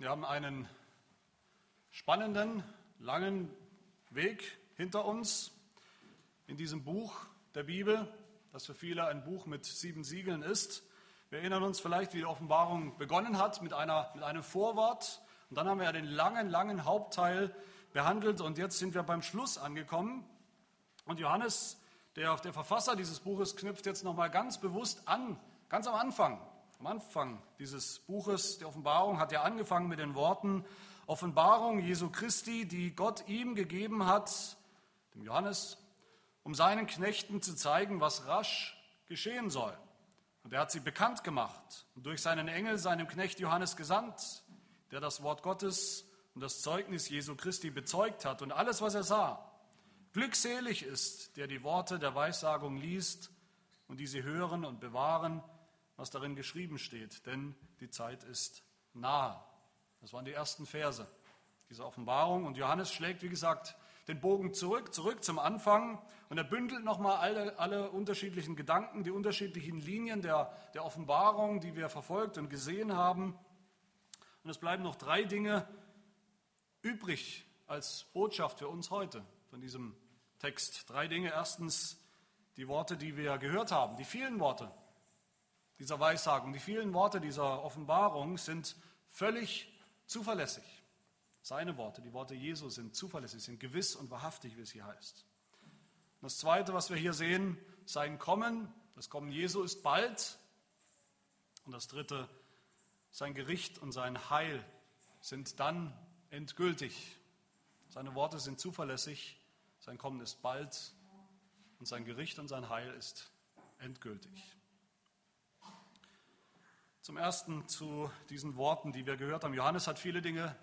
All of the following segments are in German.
Wir haben einen spannenden, langen Weg hinter uns in diesem Buch der Bibel, das für viele ein Buch mit sieben Siegeln ist. Wir erinnern uns vielleicht, wie die Offenbarung begonnen hat mit, einer, mit einem Vorwort. Und dann haben wir ja den langen, langen Hauptteil behandelt und jetzt sind wir beim Schluss angekommen. Und Johannes, der, der Verfasser dieses Buches, knüpft jetzt nochmal ganz bewusst an, ganz am Anfang am Anfang dieses Buches der Offenbarung hat er angefangen mit den Worten Offenbarung Jesu Christi, die Gott ihm gegeben hat, dem Johannes, um seinen Knechten zu zeigen, was rasch geschehen soll. Und er hat sie bekannt gemacht und durch seinen Engel seinem Knecht Johannes gesandt, der das Wort Gottes und das Zeugnis Jesu Christi bezeugt hat und alles, was er sah. Glückselig ist, der die Worte der Weissagung liest und die sie hören und bewahren, was darin geschrieben steht, denn die Zeit ist nahe. Das waren die ersten Verse dieser Offenbarung. Und Johannes schlägt, wie gesagt, den Bogen zurück, zurück zum Anfang und er bündelt nochmal alle, alle unterschiedlichen Gedanken, die unterschiedlichen Linien der, der Offenbarung, die wir verfolgt und gesehen haben. Und es bleiben noch drei Dinge übrig als Botschaft für uns heute von diesem Text. Drei Dinge. Erstens die Worte, die wir gehört haben, die vielen Worte, dieser Weissagung, die vielen Worte dieser Offenbarung sind völlig zuverlässig. Seine Worte, die Worte Jesu sind zuverlässig, sind gewiss und wahrhaftig, wie es hier heißt. Und das Zweite, was wir hier sehen, sein Kommen, das Kommen Jesu ist bald. Und das Dritte, sein Gericht und sein Heil sind dann endgültig. Seine Worte sind zuverlässig, sein Kommen ist bald und sein Gericht und sein Heil ist endgültig. Zum ersten zu diesen Worten, die wir gehört haben. Johannes hat viele Dinge,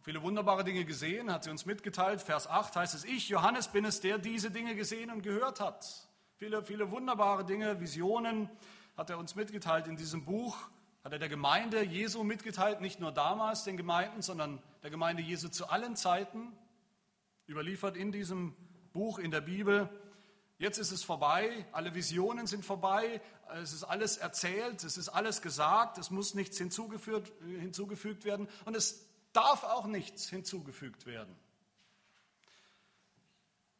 viele wunderbare Dinge gesehen, hat sie uns mitgeteilt. Vers 8 heißt es, ich, Johannes, bin es, der diese Dinge gesehen und gehört hat. Viele, viele wunderbare Dinge, Visionen hat er uns mitgeteilt in diesem Buch. Hat er der Gemeinde Jesu mitgeteilt, nicht nur damals den Gemeinden, sondern der Gemeinde Jesu zu allen Zeiten. Überliefert in diesem Buch, in der Bibel. Jetzt ist es vorbei, alle Visionen sind vorbei, es ist alles erzählt, es ist alles gesagt, es muss nichts hinzugefügt, hinzugefügt werden und es darf auch nichts hinzugefügt werden.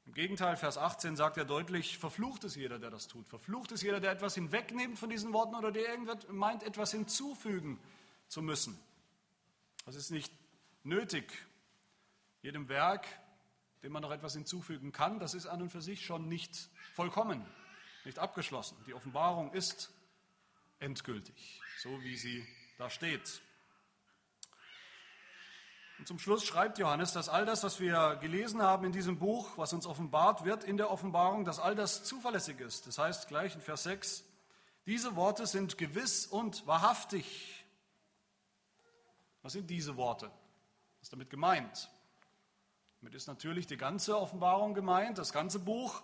Im Gegenteil, Vers 18 sagt er deutlich, verflucht ist jeder, der das tut. Verflucht ist jeder, der etwas hinwegnimmt von diesen Worten oder der irgendwas meint, etwas hinzufügen zu müssen. Das ist nicht nötig. Jedem Werk dem man noch etwas hinzufügen kann, das ist an und für sich schon nicht vollkommen, nicht abgeschlossen. Die Offenbarung ist endgültig, so wie sie da steht. Und zum Schluss schreibt Johannes, dass all das, was wir gelesen haben in diesem Buch, was uns offenbart wird in der Offenbarung, dass all das zuverlässig ist. Das heißt gleich in Vers 6, diese Worte sind gewiss und wahrhaftig. Was sind diese Worte? Was ist damit gemeint? Damit ist natürlich die ganze Offenbarung gemeint, das ganze Buch.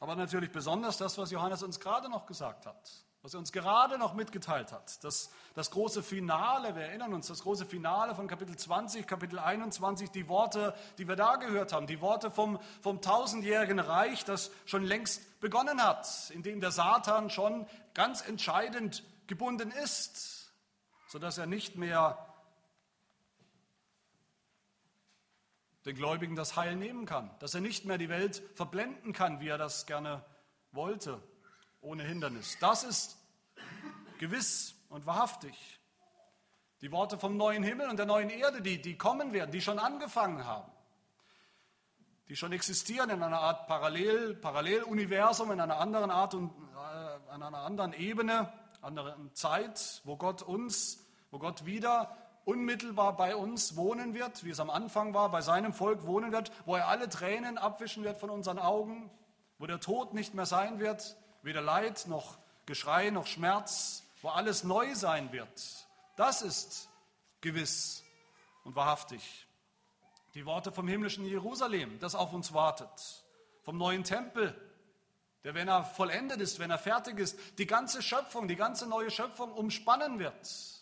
Aber natürlich besonders das, was Johannes uns gerade noch gesagt hat, was er uns gerade noch mitgeteilt hat. Das, das große Finale, wir erinnern uns, das große Finale von Kapitel 20, Kapitel 21, die Worte, die wir da gehört haben, die Worte vom, vom tausendjährigen Reich, das schon längst begonnen hat, in dem der Satan schon ganz entscheidend gebunden ist, sodass er nicht mehr den Gläubigen das Heil nehmen kann, dass er nicht mehr die Welt verblenden kann, wie er das gerne wollte, ohne Hindernis. Das ist gewiss und wahrhaftig. Die Worte vom neuen Himmel und der neuen Erde, die, die kommen werden, die schon angefangen haben, die schon existieren in einer Art Parallel, Paralleluniversum, in einer anderen Art und äh, an einer anderen Ebene, anderen Zeit, wo Gott uns, wo Gott wieder unmittelbar bei uns wohnen wird, wie es am Anfang war, bei seinem Volk wohnen wird, wo er alle Tränen abwischen wird von unseren Augen, wo der Tod nicht mehr sein wird, weder Leid noch Geschrei noch Schmerz, wo alles neu sein wird. Das ist gewiss und wahrhaftig. Die Worte vom himmlischen Jerusalem, das auf uns wartet, vom neuen Tempel, der, wenn er vollendet ist, wenn er fertig ist, die ganze Schöpfung, die ganze neue Schöpfung umspannen wird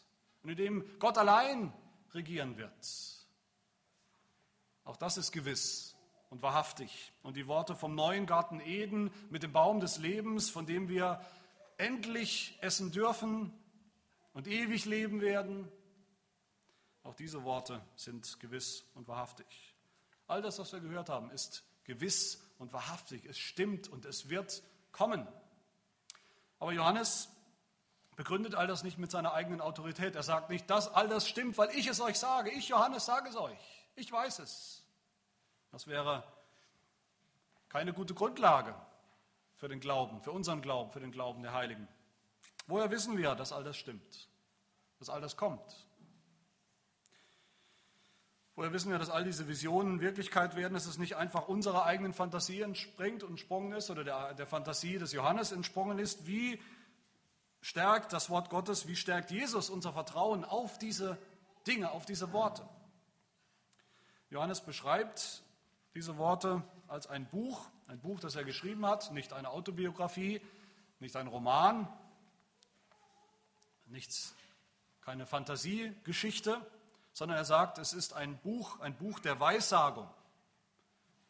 und in dem Gott allein regieren wird. Auch das ist gewiss und wahrhaftig. Und die Worte vom neuen Garten Eden mit dem Baum des Lebens, von dem wir endlich essen dürfen und ewig leben werden. Auch diese Worte sind gewiss und wahrhaftig. All das, was wir gehört haben, ist gewiss und wahrhaftig. Es stimmt und es wird kommen. Aber Johannes begründet all das nicht mit seiner eigenen Autorität. Er sagt nicht, dass all das stimmt, weil ich es euch sage. Ich, Johannes, sage es euch. Ich weiß es. Das wäre keine gute Grundlage für den Glauben, für unseren Glauben, für den Glauben der Heiligen. Woher wissen wir, dass all das stimmt, dass all das kommt? Woher wissen wir, dass all diese Visionen Wirklichkeit werden, dass es nicht einfach unserer eigenen Fantasie entspringt und entsprungen ist oder der, der Fantasie des Johannes entsprungen ist? Wie stärkt das Wort Gottes, wie stärkt Jesus unser Vertrauen auf diese Dinge, auf diese Worte? Johannes beschreibt diese Worte als ein Buch, ein Buch, das er geschrieben hat, nicht eine Autobiografie, nicht ein Roman, nichts, keine Fantasiegeschichte, sondern er sagt, es ist ein Buch, ein Buch der Weissagung.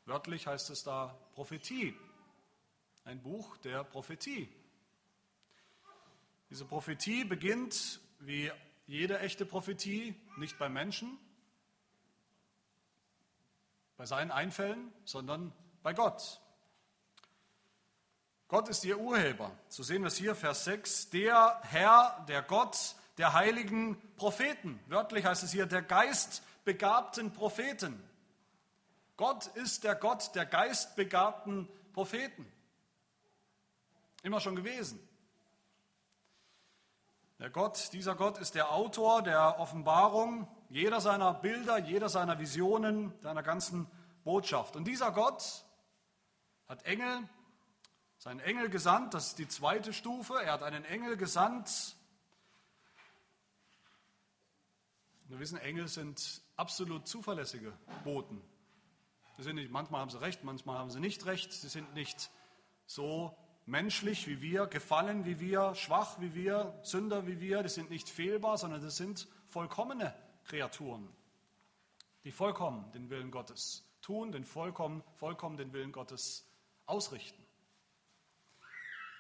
Wörtlich heißt es da Prophetie. Ein Buch der Prophetie. Diese Prophetie beginnt, wie jede echte Prophetie, nicht bei Menschen, bei seinen Einfällen, sondern bei Gott. Gott ist ihr Urheber. So sehen wir es hier, Vers 6. Der Herr, der Gott, der heiligen Propheten. Wörtlich heißt es hier der geistbegabten Propheten. Gott ist der Gott der geistbegabten Propheten. Immer schon gewesen. Der Gott, dieser Gott ist der Autor der Offenbarung jeder seiner Bilder, jeder seiner Visionen, seiner ganzen Botschaft. Und dieser Gott hat Engel, seinen Engel gesandt, das ist die zweite Stufe. Er hat einen Engel gesandt, Wir wissen, Engel sind absolut zuverlässige Boten. Sie sind nicht, manchmal haben sie recht, manchmal haben sie nicht recht. Sie sind nicht so menschlich wie wir, gefallen wie wir, schwach wie wir, Sünder wie wir. Die sind nicht fehlbar, sondern das sind vollkommene Kreaturen, die vollkommen den Willen Gottes tun, den vollkommen, vollkommen den Willen Gottes ausrichten.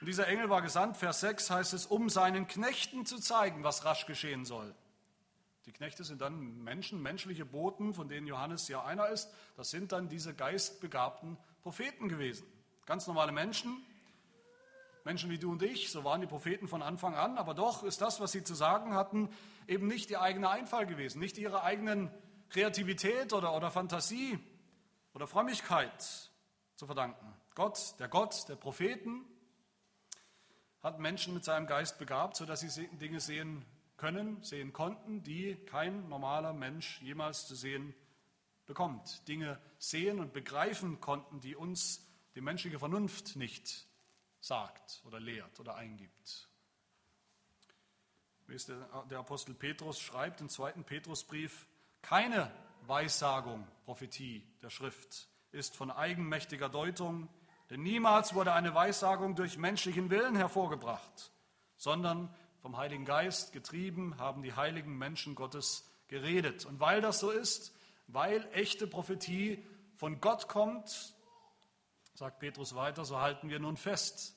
Und dieser Engel war gesandt, Vers 6 heißt es, um seinen Knechten zu zeigen, was rasch geschehen soll. Die Knechte sind dann Menschen, menschliche Boten, von denen Johannes ja einer ist. Das sind dann diese geistbegabten Propheten gewesen. Ganz normale Menschen, Menschen wie du und ich, so waren die Propheten von Anfang an, aber doch ist das, was sie zu sagen hatten, eben nicht ihr eigener Einfall gewesen, nicht ihre eigenen Kreativität oder, oder Fantasie oder Frömmigkeit zu verdanken. Gott, der Gott der Propheten, hat Menschen mit seinem Geist begabt, sodass sie Dinge sehen können, sehen konnten, die kein normaler Mensch jemals zu sehen bekommt. Dinge sehen und begreifen konnten, die uns die menschliche Vernunft nicht sagt oder lehrt oder eingibt. Wie es der Apostel Petrus schreibt im zweiten Petrusbrief, keine Weissagung, Prophetie der Schrift ist von eigenmächtiger Deutung, denn niemals wurde eine Weissagung durch menschlichen Willen hervorgebracht, sondern vom Heiligen Geist getrieben, haben die heiligen Menschen Gottes geredet. Und weil das so ist, weil echte Prophetie von Gott kommt, sagt Petrus weiter, so halten wir nun fest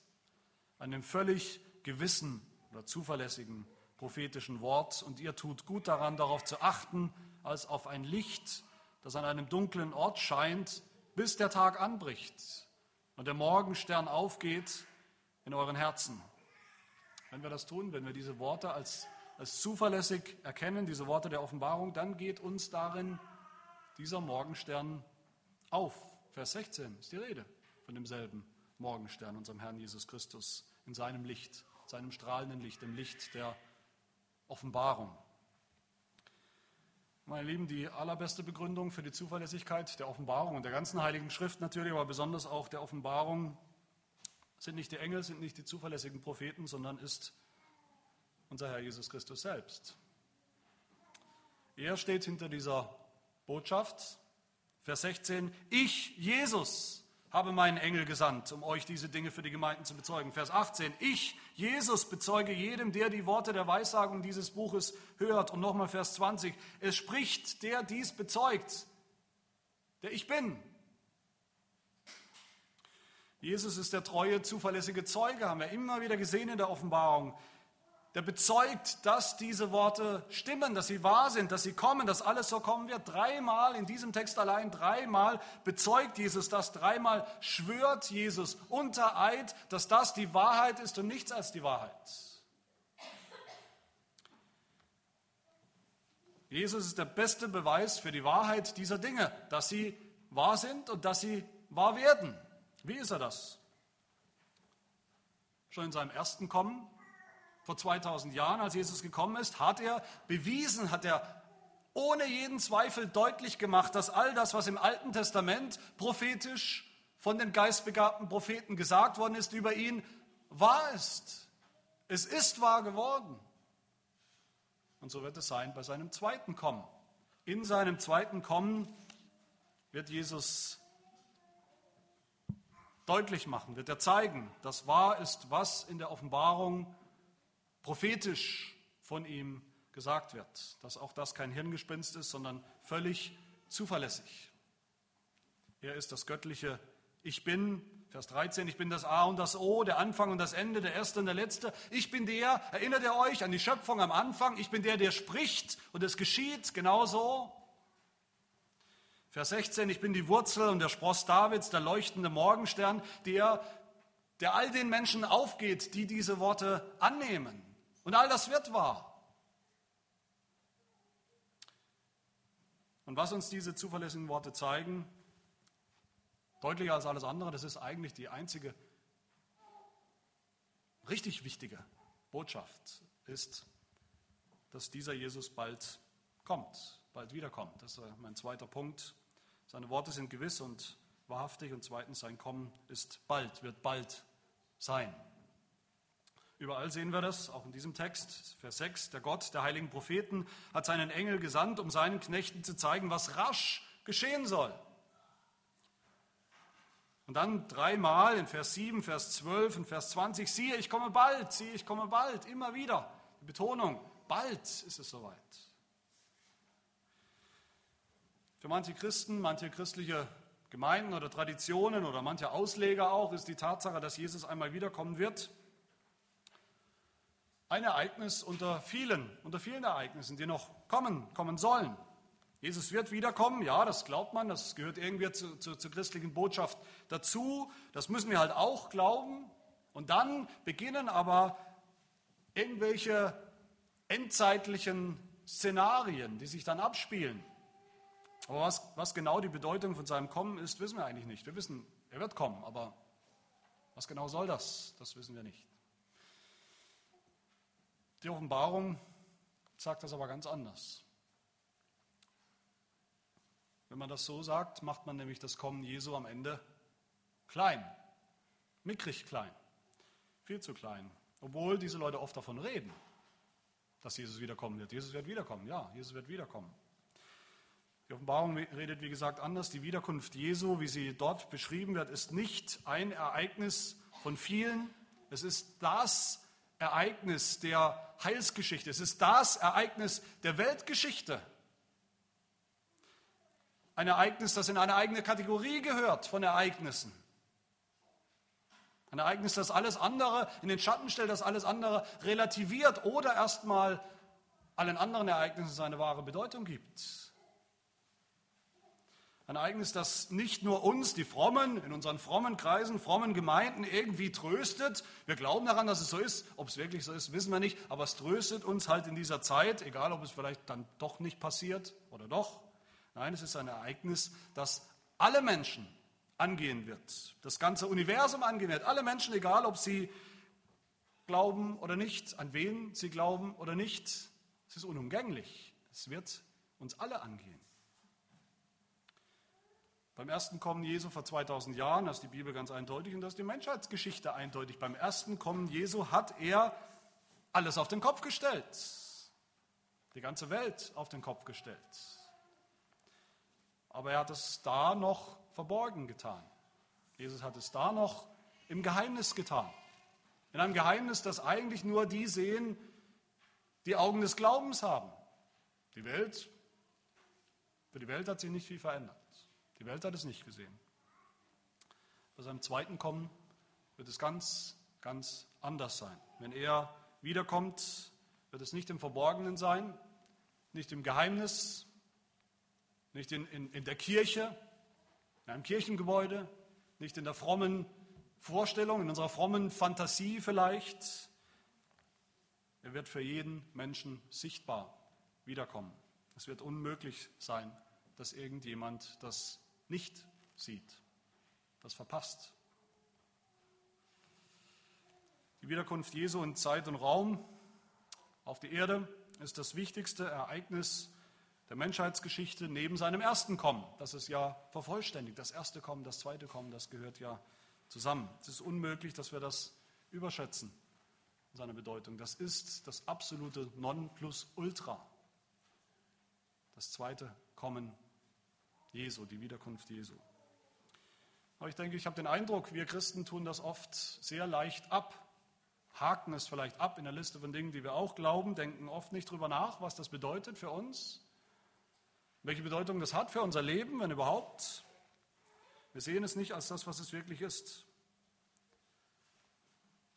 an dem völlig gewissen oder zuverlässigen prophetischen Wort. Und ihr tut gut daran, darauf zu achten, als auf ein Licht, das an einem dunklen Ort scheint, bis der Tag anbricht und der Morgenstern aufgeht in euren Herzen. Wenn wir das tun, wenn wir diese Worte als, als zuverlässig erkennen, diese Worte der Offenbarung, dann geht uns darin dieser Morgenstern auf. Vers 16 ist die Rede von demselben Morgenstern, unserem Herrn Jesus Christus, in seinem Licht, seinem strahlenden Licht, dem Licht der Offenbarung. Meine Lieben, die allerbeste Begründung für die Zuverlässigkeit der Offenbarung und der ganzen Heiligen Schrift natürlich, aber besonders auch der Offenbarung sind nicht die Engel, sind nicht die zuverlässigen Propheten, sondern ist unser Herr Jesus Christus selbst. Er steht hinter dieser Botschaft. Vers 16, ich, Jesus, habe meinen Engel gesandt, um euch diese Dinge für die Gemeinden zu bezeugen. Vers 18, ich, Jesus, bezeuge jedem, der die Worte der Weissagung dieses Buches hört. Und nochmal Vers 20, es spricht, der dies bezeugt, der ich bin, Jesus ist der treue, zuverlässige Zeuge, haben wir immer wieder gesehen in der Offenbarung. Der bezeugt, dass diese Worte stimmen, dass sie wahr sind, dass sie kommen, dass alles so kommen wird. Dreimal in diesem Text allein, dreimal bezeugt Jesus das, dreimal schwört Jesus unter Eid, dass das die Wahrheit ist und nichts als die Wahrheit. Jesus ist der beste Beweis für die Wahrheit dieser Dinge, dass sie wahr sind und dass sie wahr werden. Wie ist er das? Schon in seinem ersten Kommen vor 2000 Jahren, als Jesus gekommen ist, hat er bewiesen, hat er ohne jeden Zweifel deutlich gemacht, dass all das, was im Alten Testament prophetisch von den geistbegabten Propheten gesagt worden ist über ihn, wahr ist. Es ist wahr geworden. Und so wird es sein bei seinem zweiten Kommen. In seinem zweiten Kommen wird Jesus deutlich machen, wird er zeigen, dass wahr ist, was in der Offenbarung prophetisch von ihm gesagt wird, dass auch das kein Hirngespinst ist, sondern völlig zuverlässig. Er ist das göttliche Ich bin, Vers 13, ich bin das A und das O, der Anfang und das Ende, der Erste und der Letzte. Ich bin der, erinnert ihr euch an die Schöpfung am Anfang, ich bin der, der spricht und es geschieht genauso. Vers 16, ich bin die Wurzel und der Spross Davids, der leuchtende Morgenstern, der, der all den Menschen aufgeht, die diese Worte annehmen. Und all das wird wahr. Und was uns diese zuverlässigen Worte zeigen, deutlicher als alles andere, das ist eigentlich die einzige richtig wichtige Botschaft, ist, dass dieser Jesus bald kommt, bald wiederkommt. Das ist mein zweiter Punkt. Seine Worte sind gewiss und wahrhaftig und zweitens sein Kommen ist bald, wird bald sein. Überall sehen wir das, auch in diesem Text, Vers 6. Der Gott der heiligen Propheten hat seinen Engel gesandt, um seinen Knechten zu zeigen, was rasch geschehen soll. Und dann dreimal in Vers 7, Vers 12 und Vers 20, siehe, ich komme bald, siehe, ich komme bald, immer wieder. Die Betonung, bald ist es soweit. Für manche Christen, manche christliche Gemeinden oder Traditionen oder manche Ausleger auch ist die Tatsache, dass Jesus einmal wiederkommen wird, ein Ereignis unter vielen, unter vielen Ereignissen, die noch kommen, kommen sollen. Jesus wird wiederkommen, ja, das glaubt man, das gehört irgendwie zu, zu, zur christlichen Botschaft dazu, das müssen wir halt auch glauben. Und dann beginnen aber irgendwelche endzeitlichen Szenarien, die sich dann abspielen. Aber was, was genau die Bedeutung von seinem Kommen ist, wissen wir eigentlich nicht. Wir wissen, er wird kommen, aber was genau soll das? Das wissen wir nicht. Die Offenbarung sagt das aber ganz anders. Wenn man das so sagt, macht man nämlich das Kommen Jesu am Ende klein, mickrig klein, viel zu klein. Obwohl diese Leute oft davon reden, dass Jesus wiederkommen wird. Jesus wird wiederkommen, ja, Jesus wird wiederkommen. Die Offenbarung redet, wie gesagt, anders. Die Wiederkunft Jesu, wie sie dort beschrieben wird, ist nicht ein Ereignis von vielen. Es ist das Ereignis der Heilsgeschichte. Es ist das Ereignis der Weltgeschichte. Ein Ereignis, das in eine eigene Kategorie gehört von Ereignissen. Ein Ereignis, das alles andere in den Schatten stellt, das alles andere relativiert oder erstmal allen anderen Ereignissen seine wahre Bedeutung gibt. Ein Ereignis, das nicht nur uns, die Frommen, in unseren frommen Kreisen, frommen Gemeinden irgendwie tröstet. Wir glauben daran, dass es so ist. Ob es wirklich so ist, wissen wir nicht. Aber es tröstet uns halt in dieser Zeit, egal ob es vielleicht dann doch nicht passiert oder doch. Nein, es ist ein Ereignis, das alle Menschen angehen wird. Das ganze Universum angehen wird. Alle Menschen, egal ob sie glauben oder nicht, an wen sie glauben oder nicht. Es ist unumgänglich. Es wird uns alle angehen. Beim ersten Kommen Jesu vor 2000 Jahren, das ist die Bibel ganz eindeutig und das ist die Menschheitsgeschichte eindeutig. Beim ersten Kommen Jesu hat er alles auf den Kopf gestellt. Die ganze Welt auf den Kopf gestellt. Aber er hat es da noch verborgen getan. Jesus hat es da noch im Geheimnis getan. In einem Geheimnis, das eigentlich nur die sehen, die Augen des Glaubens haben. Die Welt, für die Welt hat sich nicht viel verändert. Die Welt hat es nicht gesehen. Bei seinem zweiten Kommen wird es ganz, ganz anders sein. Wenn er wiederkommt, wird es nicht im Verborgenen sein, nicht im Geheimnis, nicht in, in, in der Kirche, in einem Kirchengebäude, nicht in der frommen Vorstellung, in unserer frommen Fantasie vielleicht. Er wird für jeden Menschen sichtbar wiederkommen. Es wird unmöglich sein, dass irgendjemand das nicht sieht, das verpasst. Die Wiederkunft Jesu in Zeit und Raum auf die Erde ist das wichtigste Ereignis der Menschheitsgeschichte neben seinem ersten Kommen. Das ist ja vervollständigt. Das erste Kommen, das zweite Kommen, das gehört ja zusammen. Es ist unmöglich, dass wir das überschätzen, seine Bedeutung. Das ist das absolute Nonplusultra. Das zweite Kommen Jesu, die Wiederkunft Jesu. Aber ich denke, ich habe den Eindruck, wir Christen tun das oft sehr leicht ab, haken es vielleicht ab in der Liste von Dingen, die wir auch glauben, denken oft nicht darüber nach, was das bedeutet für uns, welche Bedeutung das hat für unser Leben, wenn überhaupt. Wir sehen es nicht als das, was es wirklich ist.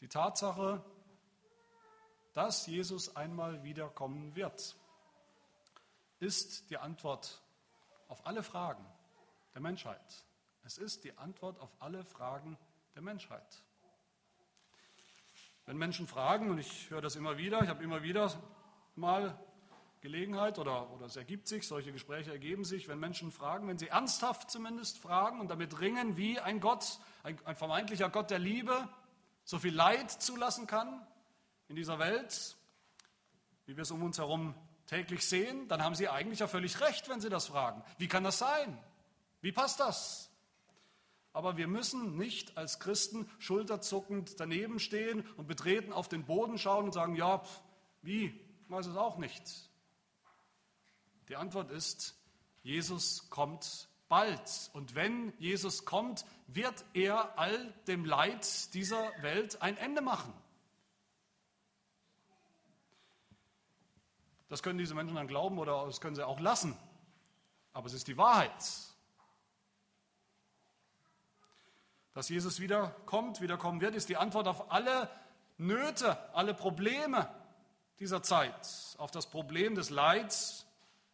Die Tatsache, dass Jesus einmal wiederkommen wird, ist die Antwort auf alle Fragen der Menschheit. Es ist die Antwort auf alle Fragen der Menschheit. Wenn Menschen fragen, und ich höre das immer wieder, ich habe immer wieder mal Gelegenheit oder, oder es ergibt sich, solche Gespräche ergeben sich, wenn Menschen fragen, wenn sie ernsthaft zumindest fragen und damit ringen, wie ein Gott, ein, ein vermeintlicher Gott der Liebe, so viel Leid zulassen kann in dieser Welt, wie wir es um uns herum täglich sehen, dann haben sie eigentlich ja völlig recht, wenn sie das fragen. Wie kann das sein? Wie passt das? Aber wir müssen nicht als Christen schulterzuckend daneben stehen und betreten auf den Boden schauen und sagen, ja, wie, ich weiß es auch nicht. Die Antwort ist, Jesus kommt bald. Und wenn Jesus kommt, wird er all dem Leid dieser Welt ein Ende machen. Das können diese Menschen dann glauben oder das können sie auch lassen. Aber es ist die Wahrheit. Dass Jesus wiederkommt, wiederkommen wird, ist die Antwort auf alle Nöte, alle Probleme dieser Zeit, auf das Problem des Leids,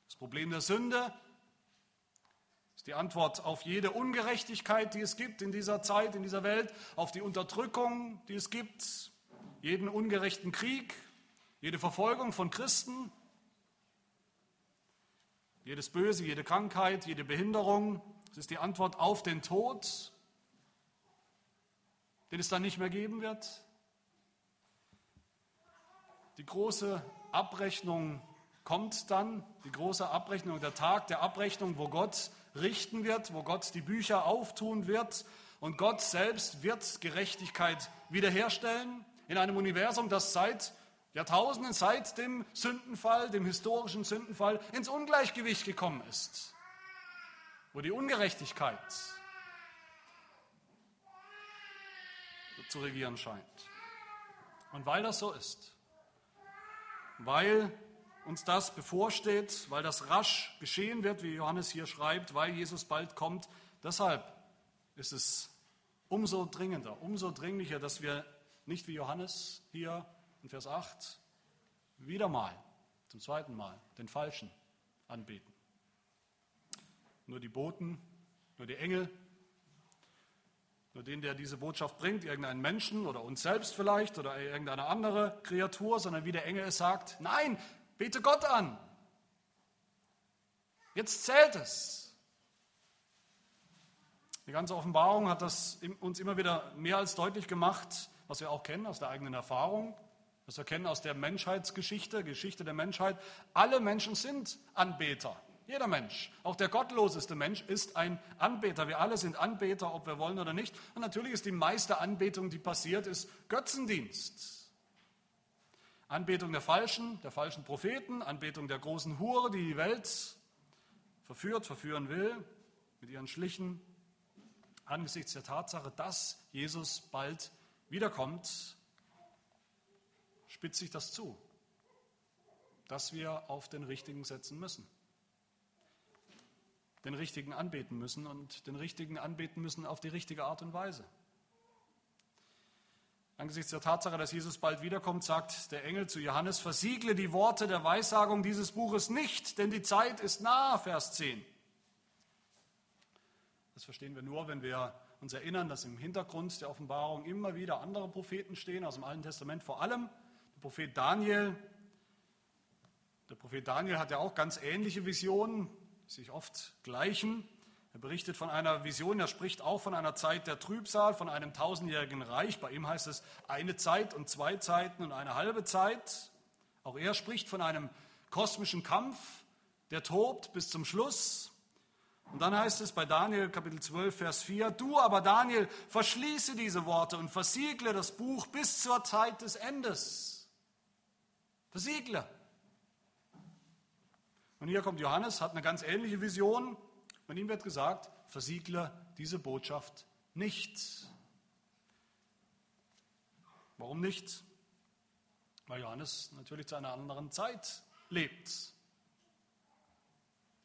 das Problem der Sünde, ist die Antwort auf jede Ungerechtigkeit, die es gibt in dieser Zeit, in dieser Welt, auf die Unterdrückung, die es gibt, jeden ungerechten Krieg, jede Verfolgung von Christen, jedes Böse, jede Krankheit, jede Behinderung. Es ist die Antwort auf den Tod, den es dann nicht mehr geben wird. Die große Abrechnung kommt dann, die große Abrechnung, der Tag der Abrechnung, wo Gott richten wird, wo Gott die Bücher auftun wird und Gott selbst wird Gerechtigkeit wiederherstellen in einem Universum, das seit Jahrtausenden, seit dem Sündenfall, dem historischen Sündenfall, ins Ungleichgewicht gekommen ist, wo die Ungerechtigkeit zu regieren scheint. Und weil das so ist, weil uns das bevorsteht, weil das rasch geschehen wird, wie Johannes hier schreibt, weil Jesus bald kommt, deshalb ist es umso dringender, umso dringlicher, dass wir nicht wie Johannes hier in Vers 8 wieder mal, zum zweiten Mal, den Falschen anbeten. Nur die Boten, nur die Engel, nur den, der diese Botschaft bringt, irgendeinen Menschen oder uns selbst vielleicht oder irgendeine andere Kreatur, sondern wie der Engel es sagt, nein, bete Gott an. Jetzt zählt es. Die ganze Offenbarung hat das uns immer wieder mehr als deutlich gemacht, was wir auch kennen aus der eigenen Erfahrung. Das wir kennen aus der Menschheitsgeschichte, Geschichte der Menschheit. Alle Menschen sind Anbeter. Jeder Mensch, auch der gottloseste Mensch, ist ein Anbeter. Wir alle sind Anbeter, ob wir wollen oder nicht. Und natürlich ist die meiste Anbetung, die passiert, ist Götzendienst. Anbetung der Falschen, der falschen Propheten, Anbetung der großen Hure, die die Welt verführt, verführen will, mit ihren Schlichen, angesichts der Tatsache, dass Jesus bald wiederkommt spitzt sich das zu, dass wir auf den Richtigen setzen müssen. Den Richtigen anbeten müssen und den Richtigen anbeten müssen auf die richtige Art und Weise. Angesichts der Tatsache, dass Jesus bald wiederkommt, sagt der Engel zu Johannes, versiegle die Worte der Weissagung dieses Buches nicht, denn die Zeit ist nah, Vers 10. Das verstehen wir nur, wenn wir uns erinnern, dass im Hintergrund der Offenbarung immer wieder andere Propheten stehen, aus dem Alten Testament vor allem der Prophet Daniel. Der Prophet Daniel hat ja auch ganz ähnliche Visionen, die sich oft gleichen. Er berichtet von einer Vision, er spricht auch von einer Zeit der Trübsal, von einem tausendjährigen Reich. Bei ihm heißt es eine Zeit und zwei Zeiten und eine halbe Zeit. Auch er spricht von einem kosmischen Kampf, der tobt bis zum Schluss. Und dann heißt es bei Daniel Kapitel 12, Vers 4, du aber Daniel, verschließe diese Worte und versiegle das Buch bis zur Zeit des Endes. Versiegle. Und hier kommt Johannes, hat eine ganz ähnliche Vision. Und ihm wird gesagt, versiegle diese Botschaft nicht. Warum nicht? Weil Johannes natürlich zu einer anderen Zeit lebt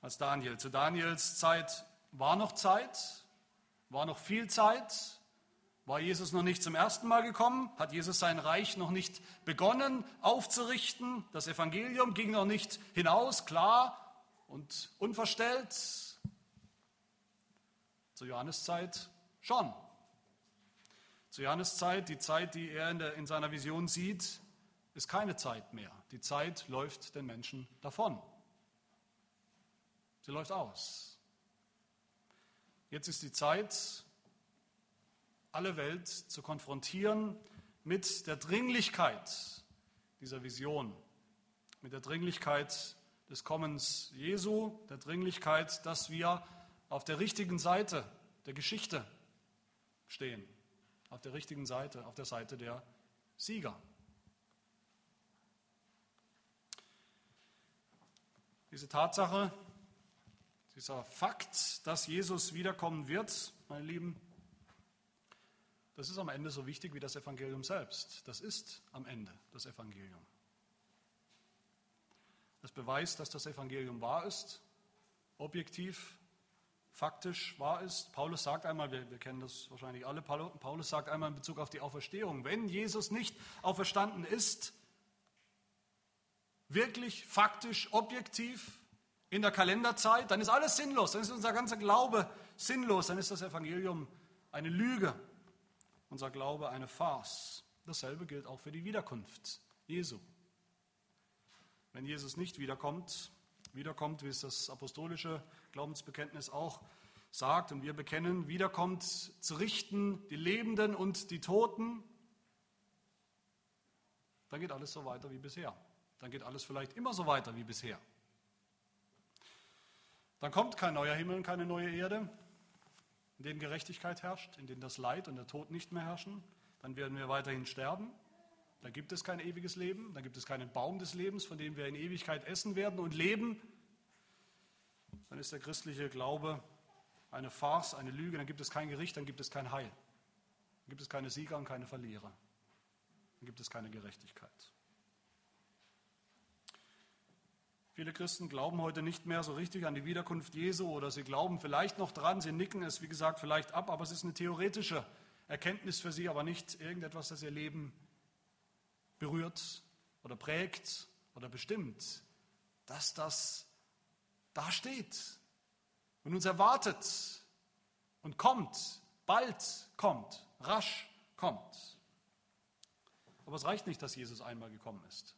als Daniel. Zu Daniels Zeit war noch Zeit, war noch viel Zeit, war Jesus noch nicht zum ersten Mal gekommen, hat Jesus sein Reich noch nicht begonnen aufzurichten, das Evangelium ging noch nicht hinaus, klar und unverstellt. Zur Johanneszeit schon. Zur Johanneszeit, die Zeit, die er in, der, in seiner Vision sieht, ist keine Zeit mehr. Die Zeit läuft den Menschen davon. Sie läuft aus. Jetzt ist die Zeit, alle Welt zu konfrontieren mit der Dringlichkeit dieser Vision, mit der Dringlichkeit des Kommens Jesu, der Dringlichkeit, dass wir auf der richtigen Seite der Geschichte stehen, auf der richtigen Seite, auf der Seite der Sieger. Diese Tatsache, dieser Fakt, dass Jesus wiederkommen wird, meine Lieben, das ist am Ende so wichtig wie das Evangelium selbst. Das ist am Ende das Evangelium. Das beweist, dass das Evangelium wahr ist, objektiv, faktisch wahr ist. Paulus sagt einmal, wir, wir, kennen das wahrscheinlich alle, Paulus sagt einmal in Bezug auf die Auferstehung, wenn Jesus nicht auferstanden ist, wirklich, faktisch, objektiv, in der Kalenderzeit, dann ist alles sinnlos, dann ist unser ganzer Glaube sinnlos, dann ist das Evangelium eine Lüge, unser Glaube eine Farce. Dasselbe gilt auch für die Wiederkunft Jesu. Wenn Jesus nicht wiederkommt, wiederkommt, wie es das apostolische Glaubensbekenntnis auch sagt und wir bekennen, wiederkommt zu richten die Lebenden und die Toten, dann geht alles so weiter wie bisher. Dann geht alles vielleicht immer so weiter wie bisher. Dann kommt kein neuer Himmel und keine neue Erde, in denen Gerechtigkeit herrscht, in denen das Leid und der Tod nicht mehr herrschen. Dann werden wir weiterhin sterben. Da gibt es kein ewiges Leben, da gibt es keinen Baum des Lebens, von dem wir in Ewigkeit essen werden und leben dann ist der christliche Glaube eine Farce, eine Lüge, dann gibt es kein Gericht, dann gibt es kein Heil. Dann gibt es keine Sieger und keine Verlierer. Dann gibt es keine Gerechtigkeit. Viele Christen glauben heute nicht mehr so richtig an die Wiederkunft Jesu oder sie glauben vielleicht noch dran, sie nicken es, wie gesagt, vielleicht ab, aber es ist eine theoretische Erkenntnis für sie, aber nicht irgendetwas, das ihr Leben berührt oder prägt oder bestimmt, dass das da steht und uns erwartet und kommt, bald kommt, rasch kommt. Aber es reicht nicht, dass Jesus einmal gekommen ist.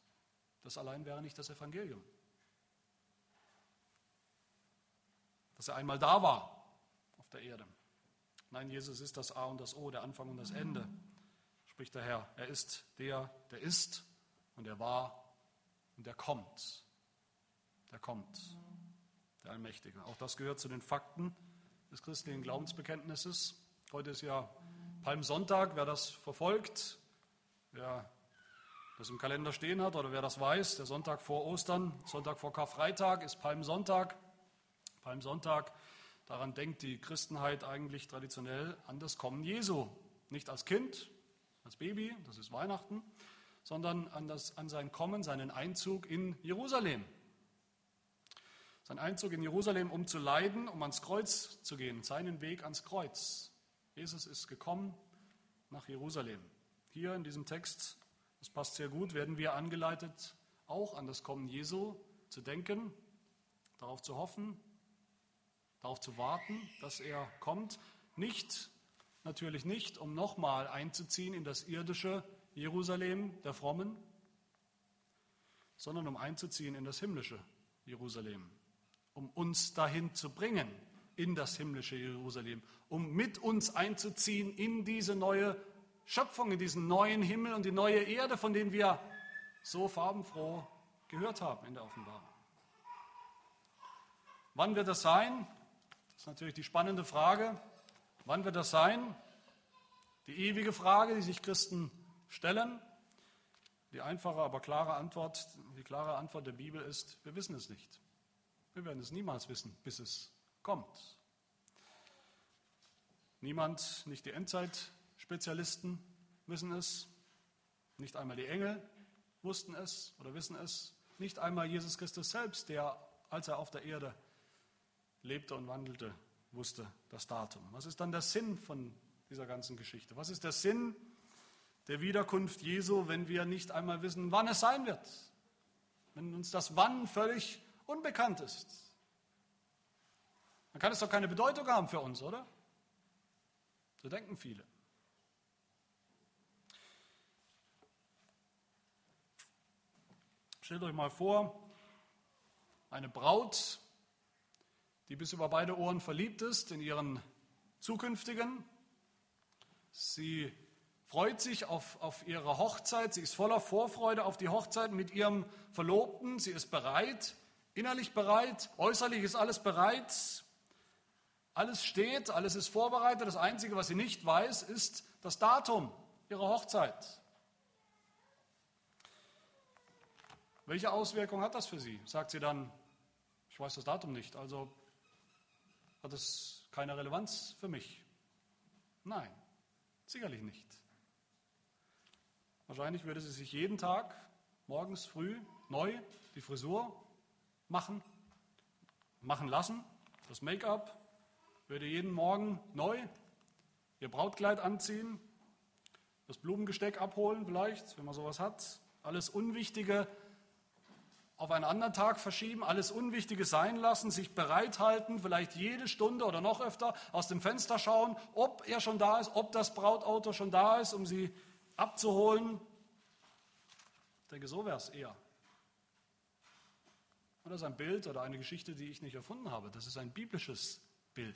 Das allein wäre nicht das Evangelium. Dass er einmal da war auf der Erde. Nein, Jesus ist das A und das O, der Anfang und das Ende, spricht der Herr. Er ist der, der ist und er war und der kommt. Der kommt der Allmächtige. Auch das gehört zu den Fakten des christlichen Glaubensbekenntnisses. Heute ist ja Palmsonntag, wer das verfolgt, wer das im Kalender stehen hat oder wer das weiß, der Sonntag vor Ostern, Sonntag vor Karfreitag ist Palmsonntag. Palmsonntag, daran denkt die Christenheit eigentlich traditionell an das Kommen Jesu. Nicht als Kind, als Baby, das ist Weihnachten, sondern an, das, an sein Kommen, seinen Einzug in Jerusalem. Sein Einzug in Jerusalem, um zu leiden, um ans Kreuz zu gehen, seinen Weg ans Kreuz. Jesus ist gekommen nach Jerusalem. hier in diesem Text, das passt sehr gut, werden wir angeleitet, auch an das Kommen Jesu zu denken, darauf zu hoffen, darauf zu warten, dass er kommt. Nicht, natürlich nicht, um nochmal einzuziehen in das irdische Jerusalem der Frommen, sondern um einzuziehen in das himmlische Jerusalem, um uns dahin zu bringen, in das himmlische Jerusalem, um mit uns einzuziehen in diese neue Schöpfung, in diesen neuen Himmel und die neue Erde, von denen wir so farbenfroh gehört haben in der Offenbarung. Wann wird das sein? Das ist natürlich die spannende Frage. Wann wird das sein? Die ewige Frage, die sich Christen stellen. Die einfache, aber klare Antwort, die klare Antwort der Bibel ist, wir wissen es nicht. Wir werden es niemals wissen, bis es kommt. Niemand, nicht die Endzeitspezialisten wissen es, nicht einmal die Engel wussten es oder wissen es, nicht einmal Jesus Christus selbst, der, als er auf der Erde lebte und wandelte, wusste das Datum. Was ist dann der Sinn von dieser ganzen Geschichte? Was ist der Sinn der Wiederkunft Jesu, wenn wir nicht einmal wissen, wann es sein wird? Wenn uns das Wann völlig unbekannt ist? dann kann es doch keine Bedeutung haben für uns, oder? So denken viele. Stellt euch mal vor, eine Braut, die bis über beide Ohren verliebt ist in ihren zukünftigen. Sie freut sich auf, auf ihre Hochzeit, sie ist voller Vorfreude auf die Hochzeit mit ihrem Verlobten, sie ist bereit, innerlich bereit, äußerlich ist alles bereit, alles steht, alles ist vorbereitet. Das Einzige, was sie nicht weiß, ist das Datum ihrer Hochzeit. Welche Auswirkung hat das für sie? Sagt sie dann, ich weiß das Datum nicht, also hat es keine Relevanz für mich? Nein, sicherlich nicht. Wahrscheinlich würde sie sich jeden Tag morgens früh neu die Frisur machen, machen lassen, das Make-up, würde jeden Morgen neu ihr Brautkleid anziehen, das Blumengesteck abholen vielleicht, wenn man sowas hat, alles Unwichtige auf einen anderen Tag verschieben, alles Unwichtige sein lassen, sich bereithalten, vielleicht jede Stunde oder noch öfter aus dem Fenster schauen, ob er schon da ist, ob das Brautauto schon da ist, um sie abzuholen. Ich denke, so wäre es eher. Und das ist ein Bild oder eine Geschichte, die ich nicht erfunden habe. Das ist ein biblisches Bild.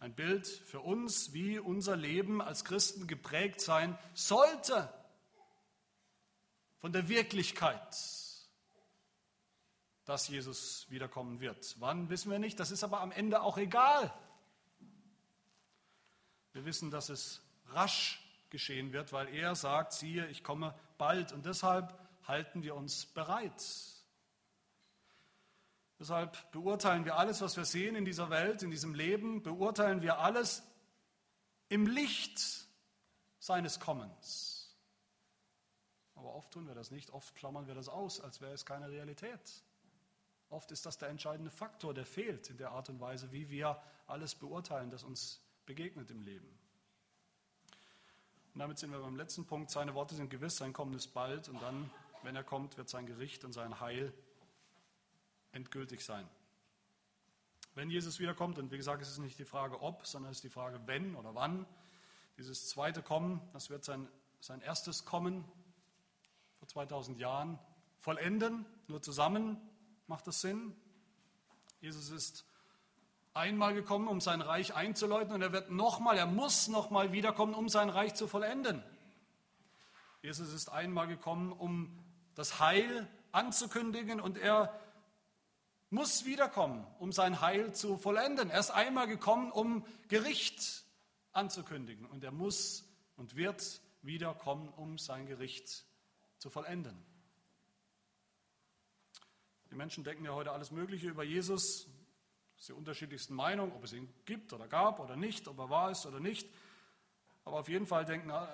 Ein Bild für uns, wie unser Leben als Christen geprägt sein sollte von der Wirklichkeit, dass Jesus wiederkommen wird. Wann wissen wir nicht, das ist aber am Ende auch egal. Wir wissen, dass es rasch geschehen wird, weil er sagt, siehe, ich komme bald und deshalb halten wir uns bereit. Deshalb beurteilen wir alles, was wir sehen in dieser Welt, in diesem Leben, beurteilen wir alles im Licht seines Kommens. Aber oft tun wir das nicht, oft klammern wir das aus, als wäre es keine Realität. Oft ist das der entscheidende Faktor, der fehlt in der Art und Weise, wie wir alles beurteilen, das uns begegnet im Leben. Und damit sind wir beim letzten Punkt. Seine Worte sind gewiss, sein Kommen ist bald und dann, wenn er kommt, wird sein Gericht und sein Heil endgültig sein. Wenn Jesus wiederkommt, und wie gesagt, es ist nicht die Frage ob, sondern es ist die Frage wenn oder wann, dieses zweite Kommen, das wird sein, sein erstes Kommen vor 2000 Jahren vollenden. Nur zusammen macht das Sinn. Jesus ist einmal gekommen, um sein Reich einzuläuten und er wird nochmal, er muss nochmal wiederkommen, um sein Reich zu vollenden. Jesus ist einmal gekommen, um das Heil anzukündigen und er muss wiederkommen, um sein Heil zu vollenden. Er ist einmal gekommen, um Gericht anzukündigen. Und er muss und wird wiederkommen, um sein Gericht zu vollenden. Die Menschen denken ja heute alles Mögliche über Jesus. Die unterschiedlichsten Meinungen, ob es ihn gibt oder gab oder nicht, ob er wahr ist oder nicht. Aber auf jeden Fall denken äh,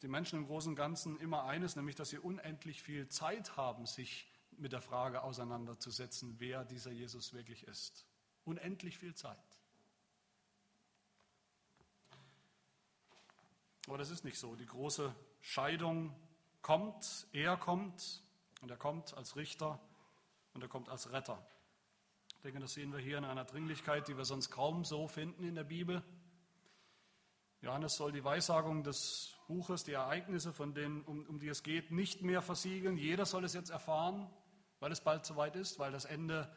die Menschen im Großen und Ganzen immer eines, nämlich, dass sie unendlich viel Zeit haben, sich mit der Frage auseinanderzusetzen, wer dieser Jesus wirklich ist. Unendlich viel Zeit. Aber das ist nicht so. Die große Scheidung kommt, er kommt und er kommt als Richter und er kommt als Retter. Ich denke, das sehen wir hier in einer Dringlichkeit, die wir sonst kaum so finden in der Bibel. Johannes soll die Weissagung des Buches, die Ereignisse, von denen, um, um die es geht, nicht mehr versiegeln. Jeder soll es jetzt erfahren, weil es bald soweit ist, weil das Ende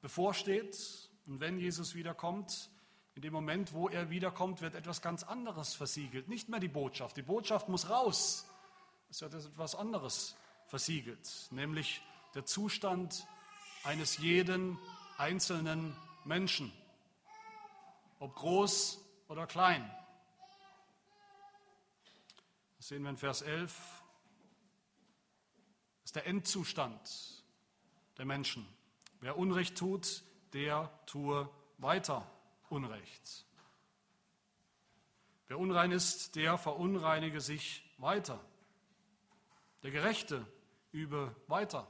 bevorsteht. Und wenn Jesus wiederkommt, in dem Moment, wo er wiederkommt, wird etwas ganz anderes versiegelt. Nicht mehr die Botschaft. Die Botschaft muss raus. Es wird etwas anderes versiegelt, nämlich der Zustand eines jeden einzelnen Menschen, ob groß oder klein. Das sehen wir in Vers 11. Das ist der Endzustand der Menschen. Wer Unrecht tut, der tue weiter Unrecht. Wer unrein ist, der verunreinige sich weiter. Der Gerechte übe weiter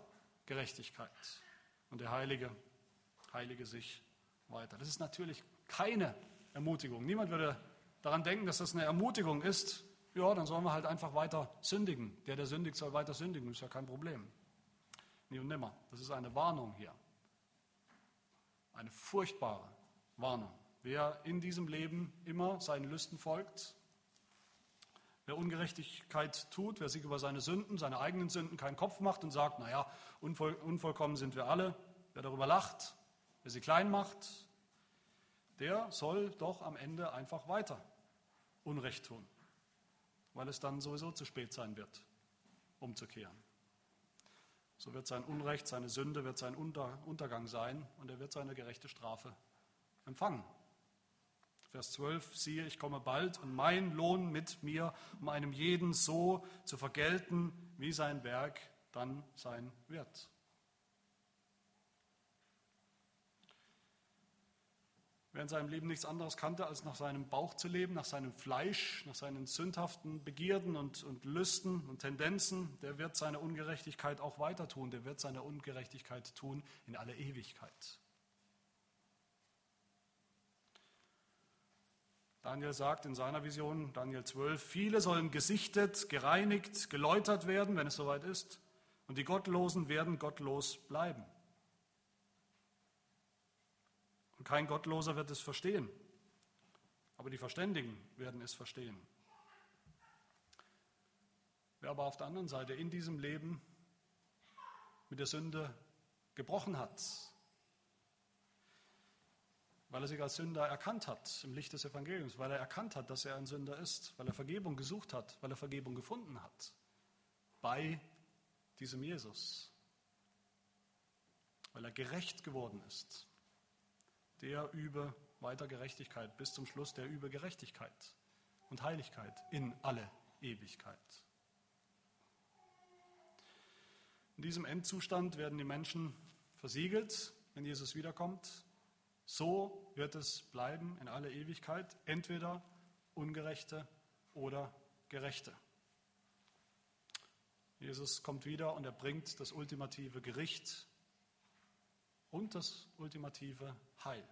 Gerechtigkeit und der Heilige heilige sich weiter. Das ist natürlich keine Ermutigung. Niemand würde daran denken, dass das eine Ermutigung ist. Ja, dann sollen wir halt einfach weiter sündigen. Der, der sündigt, soll weiter sündigen. Ist ja kein Problem. Nie und nimmer. Das ist eine Warnung hier. Eine furchtbare Warnung. Wer in diesem Leben immer seinen Lüsten folgt, wer Ungerechtigkeit tut, wer sich über seine Sünden, seine eigenen Sünden keinen Kopf macht und sagt, naja, unvoll, unvollkommen sind wir alle, wer darüber lacht, wer sie klein macht, der soll doch am Ende einfach weiter Unrecht tun, weil es dann sowieso zu spät sein wird, umzukehren. So wird sein Unrecht, seine Sünde, wird sein Untergang sein und er wird seine gerechte Strafe empfangen. Vers 12, siehe, ich komme bald und mein Lohn mit mir, um einem jeden so zu vergelten, wie sein Werk dann sein wird. Wer in seinem Leben nichts anderes kannte, als nach seinem Bauch zu leben, nach seinem Fleisch, nach seinen sündhaften Begierden und, und Lüsten und Tendenzen, der wird seine Ungerechtigkeit auch weiter tun. Der wird seine Ungerechtigkeit tun in alle Ewigkeit. Daniel sagt in seiner Vision, Daniel 12, viele sollen gesichtet, gereinigt, geläutert werden, wenn es soweit ist, und die Gottlosen werden gottlos bleiben. Und kein Gottloser wird es verstehen, aber die Verständigen werden es verstehen. Wer aber auf der anderen Seite in diesem Leben mit der Sünde gebrochen hat, weil er sich als Sünder erkannt hat im Licht des Evangeliums, weil er erkannt hat, dass er ein Sünder ist, weil er Vergebung gesucht hat, weil er Vergebung gefunden hat bei diesem Jesus, weil er gerecht geworden ist. Der übe weiter Gerechtigkeit bis zum Schluss, der übe Gerechtigkeit und Heiligkeit in alle Ewigkeit. In diesem Endzustand werden die Menschen versiegelt, wenn Jesus wiederkommt. So wird es bleiben in alle Ewigkeit, entweder Ungerechte oder Gerechte. Jesus kommt wieder und er bringt das ultimative Gericht und das ultimative Heil.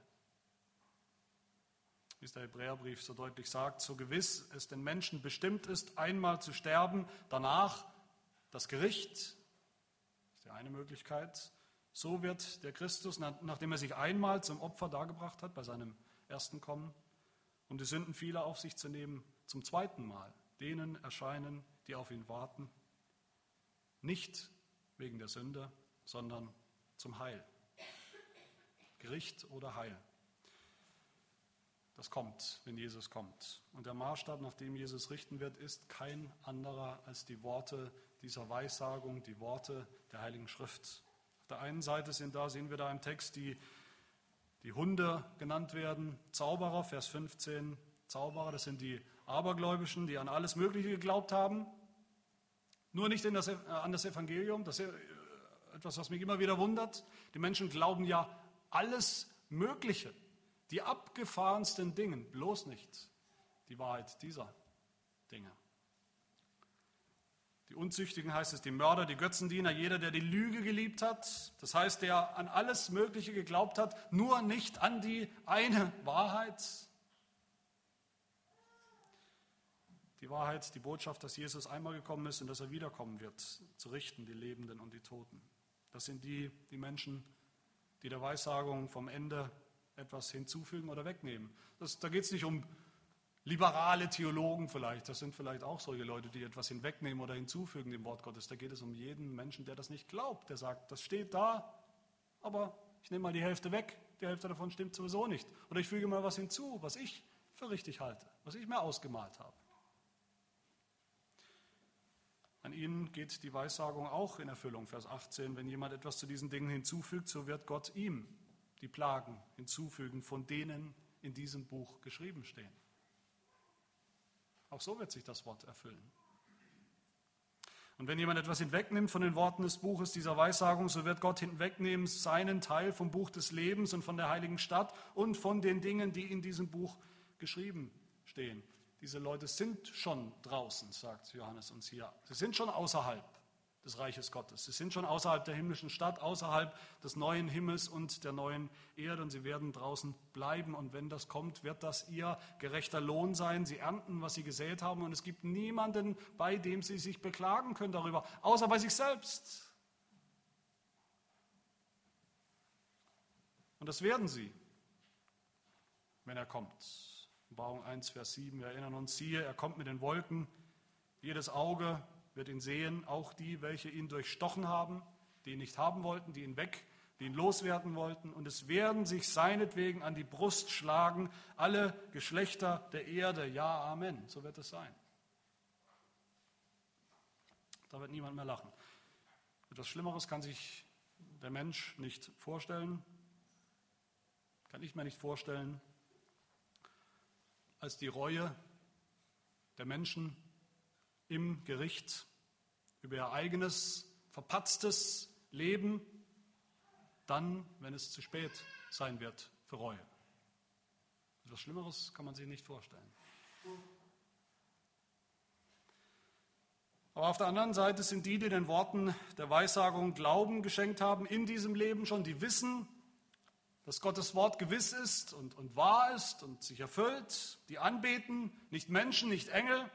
Wie es der Hebräerbrief so deutlich sagt, so gewiss es den Menschen bestimmt ist, einmal zu sterben, danach das Gericht, das ist die eine Möglichkeit, so wird der Christus, nachdem er sich einmal zum Opfer dargebracht hat bei seinem ersten Kommen, um die Sünden vieler auf sich zu nehmen, zum zweiten Mal denen erscheinen, die auf ihn warten, nicht wegen der Sünde, sondern zum Heil. Gericht oder Heil. Das kommt, wenn Jesus kommt. Und der Maßstab, nach dem Jesus richten wird, ist kein anderer als die Worte dieser Weissagung, die Worte der Heiligen Schrift der einen Seite sind da, sehen wir da im Text, die, die Hunde genannt werden, Zauberer, Vers 15, Zauberer, das sind die Abergläubischen, die an alles Mögliche geglaubt haben, nur nicht das, äh, an das Evangelium, das ist äh, etwas, was mich immer wieder wundert. Die Menschen glauben ja alles Mögliche, die abgefahrensten Dinge, bloß nicht die Wahrheit dieser Dinge. Die Unzüchtigen heißt es, die Mörder, die Götzendiener, jeder, der die Lüge geliebt hat. Das heißt, der an alles Mögliche geglaubt hat, nur nicht an die eine Wahrheit. Die Wahrheit, die Botschaft, dass Jesus einmal gekommen ist und dass er wiederkommen wird, zu richten, die Lebenden und die Toten. Das sind die, die Menschen, die der Weissagung vom Ende etwas hinzufügen oder wegnehmen. Das, da geht es nicht um liberale Theologen vielleicht. Das sind vielleicht auch solche Leute, die etwas hinwegnehmen oder hinzufügen dem Wort Gottes. Da geht es um jeden Menschen, der das nicht glaubt, der sagt, das steht da, aber ich nehme mal die Hälfte weg, die Hälfte davon stimmt sowieso nicht. Oder ich füge mal was hinzu, was ich für richtig halte, was ich mir ausgemalt habe. An ihnen geht die Weissagung auch in Erfüllung, Vers 18. Wenn jemand etwas zu diesen Dingen hinzufügt, so wird Gott ihm die Plagen hinzufügen, von denen in diesem Buch geschrieben stehen. Auch so wird sich das Wort erfüllen. Und wenn jemand etwas hinwegnimmt von den Worten des Buches dieser Weissagung, so wird Gott hinwegnehmen seinen Teil vom Buch des Lebens und von der heiligen Stadt und von den Dingen, die in diesem Buch geschrieben stehen. Diese Leute sind schon draußen, sagt Johannes uns hier. Sie sind schon außerhalb des Reiches Gottes. Sie sind schon außerhalb der himmlischen Stadt, außerhalb des neuen Himmels und der neuen Erde und sie werden draußen bleiben. Und wenn das kommt, wird das ihr gerechter Lohn sein. Sie ernten, was sie gesät haben und es gibt niemanden, bei dem sie sich beklagen können darüber, außer bei sich selbst. Und das werden sie, wenn er kommt. Offenbarung 1, Vers 7, wir erinnern uns, siehe, er kommt mit den Wolken, jedes Auge wird ihn sehen, auch die, welche ihn durchstochen haben, die ihn nicht haben wollten, die ihn weg, die ihn loswerden wollten, und es werden sich seinetwegen an die Brust schlagen, alle Geschlechter der Erde, ja, Amen, so wird es sein. Da wird niemand mehr lachen. Etwas Schlimmeres kann sich der Mensch nicht vorstellen, kann ich mir nicht vorstellen, als die Reue der Menschen im Gericht über ihr eigenes verpatztes Leben, dann, wenn es zu spät sein wird für Reue. Etwas Schlimmeres kann man sich nicht vorstellen. Aber auf der anderen Seite sind die, die den Worten der Weissagung Glauben geschenkt haben, in diesem Leben schon, die wissen, dass Gottes Wort gewiss ist und, und wahr ist und sich erfüllt, die anbeten, nicht Menschen, nicht Engel,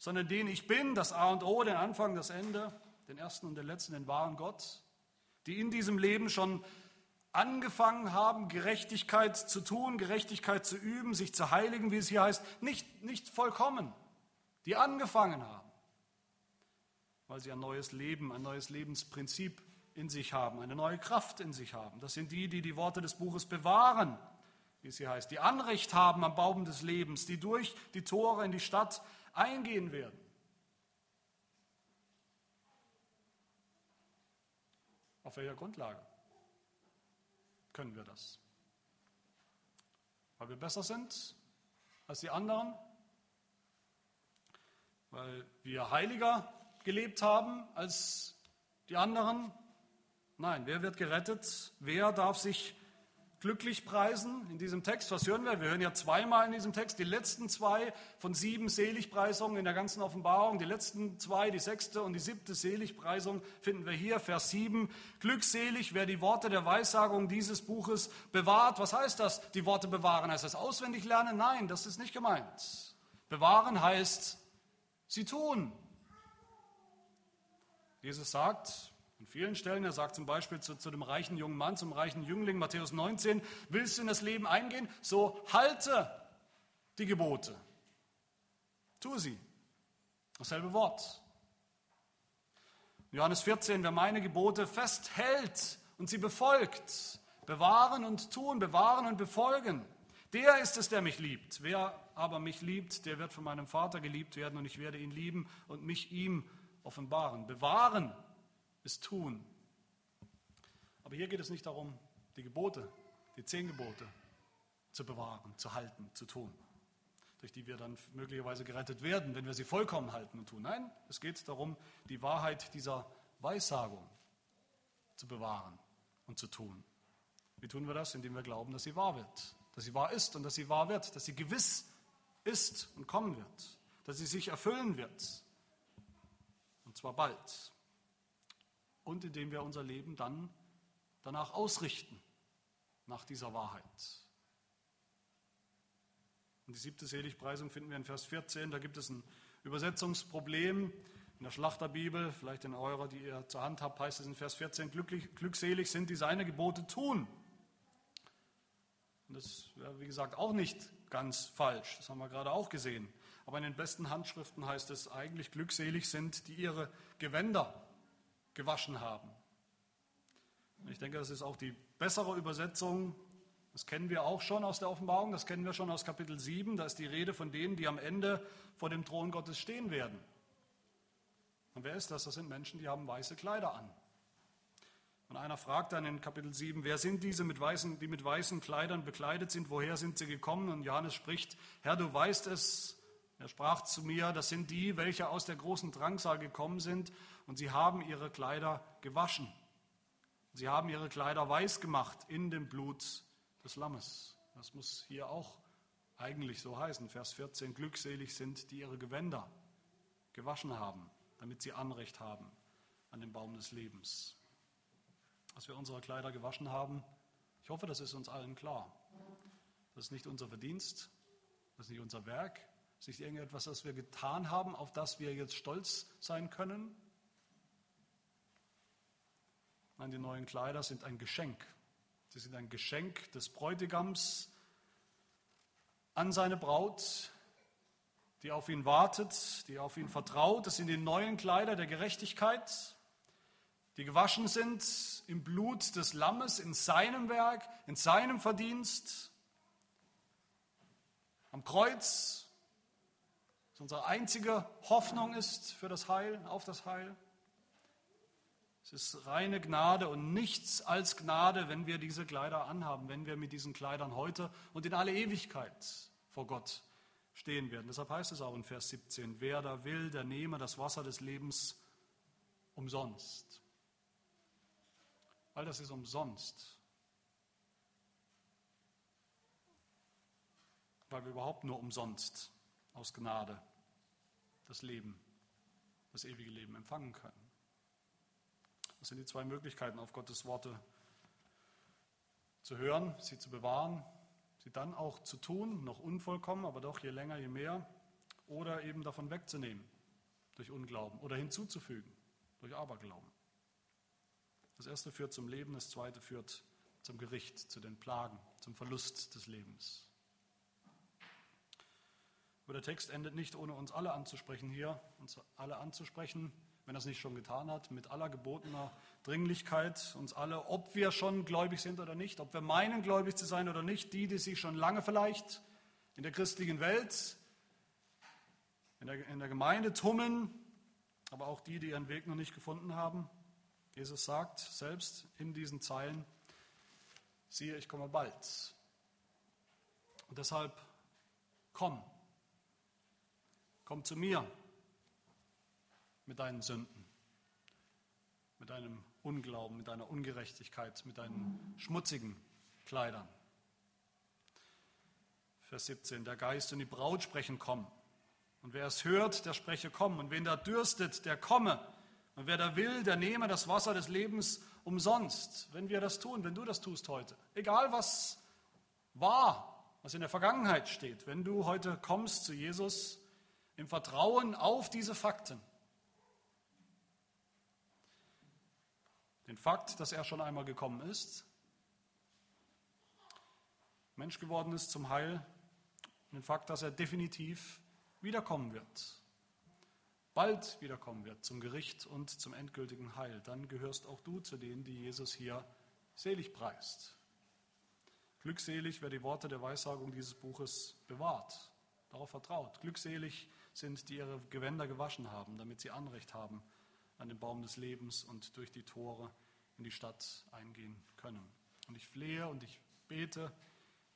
sondern den ich bin, das A und O, den Anfang, das Ende, den ersten und den letzten, den wahren Gott, die in diesem Leben schon angefangen haben, Gerechtigkeit zu tun, Gerechtigkeit zu üben, sich zu heiligen, wie es hier heißt, nicht, nicht vollkommen, die angefangen haben, weil sie ein neues Leben, ein neues Lebensprinzip in sich haben, eine neue Kraft in sich haben. Das sind die, die die Worte des Buches bewahren, wie es hier heißt, die Anrecht haben am Baum des Lebens, die durch die Tore in die Stadt eingehen werden. Auf welcher Grundlage können wir das? Weil wir besser sind als die anderen? Weil wir heiliger gelebt haben als die anderen? Nein, wer wird gerettet? Wer darf sich glücklich preisen in diesem Text? Was hören wir? Wir hören ja zweimal in diesem Text die letzten zwei von sieben Seligpreisungen in der ganzen Offenbarung. Die letzten zwei, die sechste und die siebte Seligpreisung finden wir hier, Vers 7. Glückselig, wer die Worte der Weissagung dieses Buches bewahrt. Was heißt das, die Worte bewahren? Heißt das auswendig lernen? Nein, das ist nicht gemeint. Bewahren heißt sie tun. Jesus sagt, an vielen Stellen, er sagt zum Beispiel zu, zu dem reichen jungen Mann, zum reichen Jüngling, Matthäus 19, willst du in das Leben eingehen, so halte die Gebote. Tue sie. Dasselbe Wort. Johannes 14, wer meine Gebote festhält und sie befolgt, bewahren und tun, bewahren und befolgen, der ist es, der mich liebt. Wer aber mich liebt, der wird von meinem Vater geliebt werden und ich werde ihn lieben und mich ihm offenbaren. Bewahren ist tun. Aber hier geht es nicht darum, die Gebote, die zehn Gebote zu bewahren, zu halten, zu tun, durch die wir dann möglicherweise gerettet werden, wenn wir sie vollkommen halten und tun. Nein, es geht darum, die Wahrheit dieser Weissagung zu bewahren und zu tun. Wie tun wir das? Indem wir glauben, dass sie wahr wird, dass sie wahr ist und dass sie wahr wird, dass sie gewiss ist und kommen wird, dass sie sich erfüllen wird. Und zwar bald und indem wir unser Leben dann danach ausrichten, nach dieser Wahrheit. Und die siebte Seligpreisung finden wir in Vers 14. Da gibt es ein Übersetzungsproblem. In der Schlachterbibel, vielleicht in eurer, die ihr zur Hand habt, heißt es in Vers 14, glücklich, glückselig sind, die seine Gebote tun. Und das wäre, wie gesagt, auch nicht ganz falsch. Das haben wir gerade auch gesehen. Aber in den besten Handschriften heißt es eigentlich, glückselig sind, die ihre Gewänder gewaschen haben. Ich denke, das ist auch die bessere Übersetzung. Das kennen wir auch schon aus der Offenbarung, das kennen wir schon aus Kapitel 7. Da ist die Rede von denen, die am Ende vor dem Thron Gottes stehen werden. Und wer ist das? Das sind Menschen, die haben weiße Kleider an. Und einer fragt dann in Kapitel 7, wer sind diese, mit weißen, die mit weißen Kleidern bekleidet sind? Woher sind sie gekommen? Und Johannes spricht, Herr, du weißt es. Er sprach zu mir, das sind die, welche aus der großen Drangsal gekommen sind und sie haben ihre Kleider gewaschen. Sie haben ihre Kleider weiß gemacht in dem Blut des Lammes. Das muss hier auch eigentlich so heißen. Vers 14, glückselig sind, die ihre Gewänder gewaschen haben damit sie Anrecht haben an den Baum des Lebens. Dass wir unsere Kleider gewaschen haben, ich hoffe, das ist uns allen klar. Das ist nicht unser Verdienst, das ist nicht unser Werk, ist nicht irgendetwas, das wir getan haben, auf das wir jetzt stolz sein können. Nein, die neuen Kleider sind ein Geschenk. Sie sind ein Geschenk des Bräutigams an seine Braut, die auf ihn wartet, die auf ihn vertraut. Das sind die neuen Kleider der Gerechtigkeit, die gewaschen sind im Blut des Lammes, in seinem Werk, in seinem Verdienst. Am Kreuz, das unsere einzige Hoffnung ist für das Heil, auf das Heil. Es ist reine Gnade und nichts als Gnade, wenn wir diese Kleider anhaben, wenn wir mit diesen Kleidern heute und in alle Ewigkeit vor Gott stehen werden. Deshalb heißt es auch in Vers 17, wer da will, der nehme das Wasser des Lebens umsonst. All das ist umsonst. Weil wir überhaupt nur umsonst aus Gnade das Leben, das ewige Leben empfangen können. Das sind die zwei Möglichkeiten, auf Gottes Worte zu hören, sie zu bewahren sie dann auch zu tun, noch unvollkommen, aber doch je länger, je mehr, oder eben davon wegzunehmen durch Unglauben oder hinzuzufügen durch Aberglauben. Das erste führt zum Leben, das zweite führt zum Gericht, zu den Plagen, zum Verlust des Lebens. Aber der Text endet nicht, ohne uns alle anzusprechen hier, uns alle anzusprechen, wenn er es nicht schon getan hat, mit aller gebotener Dringlichkeit, uns alle, ob wir schon gläubig sind oder nicht, ob wir meinen, gläubig zu sein oder nicht, die, die sich schon lange vielleicht in der christlichen Welt, in der, in der Gemeinde tummeln, aber auch die, die ihren Weg noch nicht gefunden haben. Jesus sagt selbst in diesen Zeilen, siehe, ich komme bald. Und deshalb komm, komm zu mir, mit deinen Sünden, mit deinem Unglauben, mit deiner Ungerechtigkeit, mit deinen schmutzigen Kleidern. Vers 17, der Geist und die Braut sprechen, komm. Und wer es hört, der spreche, komm. Und wen da dürstet, der komme. Und wer da will, der nehme das Wasser des Lebens umsonst. Wenn wir das tun, wenn du das tust heute. Egal was war, was in der Vergangenheit steht. Wenn du heute kommst zu Jesus im Vertrauen auf diese Fakten, Den Fakt, dass er schon einmal gekommen ist, Mensch geworden ist zum Heil, den Fakt, dass er definitiv wiederkommen wird, bald wiederkommen wird zum Gericht und zum endgültigen Heil. Dann gehörst auch du zu denen, die Jesus hier selig preist. Glückselig, wer die Worte der Weissagung dieses Buches bewahrt, darauf vertraut. Glückselig sind, die ihre Gewänder gewaschen haben, damit sie Anrecht haben an den Baum des Lebens und durch die Tore in die Stadt eingehen können. Und ich flehe und ich bete,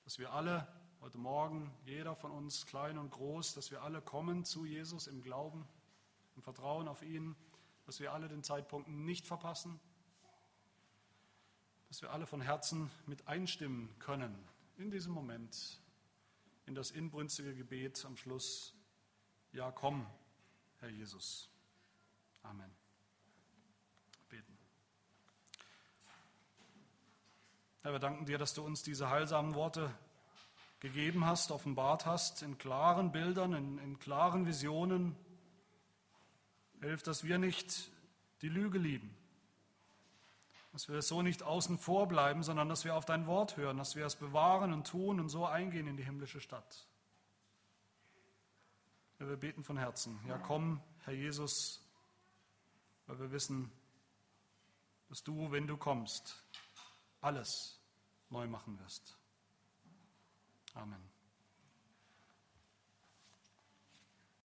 dass wir alle heute Morgen, jeder von uns, klein und groß, dass wir alle kommen zu Jesus im Glauben, im Vertrauen auf ihn, dass wir alle den Zeitpunkt nicht verpassen, dass wir alle von Herzen mit einstimmen können in diesem Moment, in das inbrünstige Gebet am Schluss. Ja, komm, Herr Jesus. Amen. Beten. Herr, wir danken dir, dass du uns diese heilsamen Worte gegeben hast, offenbart hast, in klaren Bildern, in, in klaren Visionen. Hilf, dass wir nicht die Lüge lieben, dass wir so nicht außen vor bleiben, sondern dass wir auf dein Wort hören, dass wir es bewahren und tun und so eingehen in die himmlische Stadt. Ja, wir beten von Herzen. Ja, komm, Herr Jesus, weil wir wissen, dass du, wenn du kommst, alles neu machen wirst. Amen.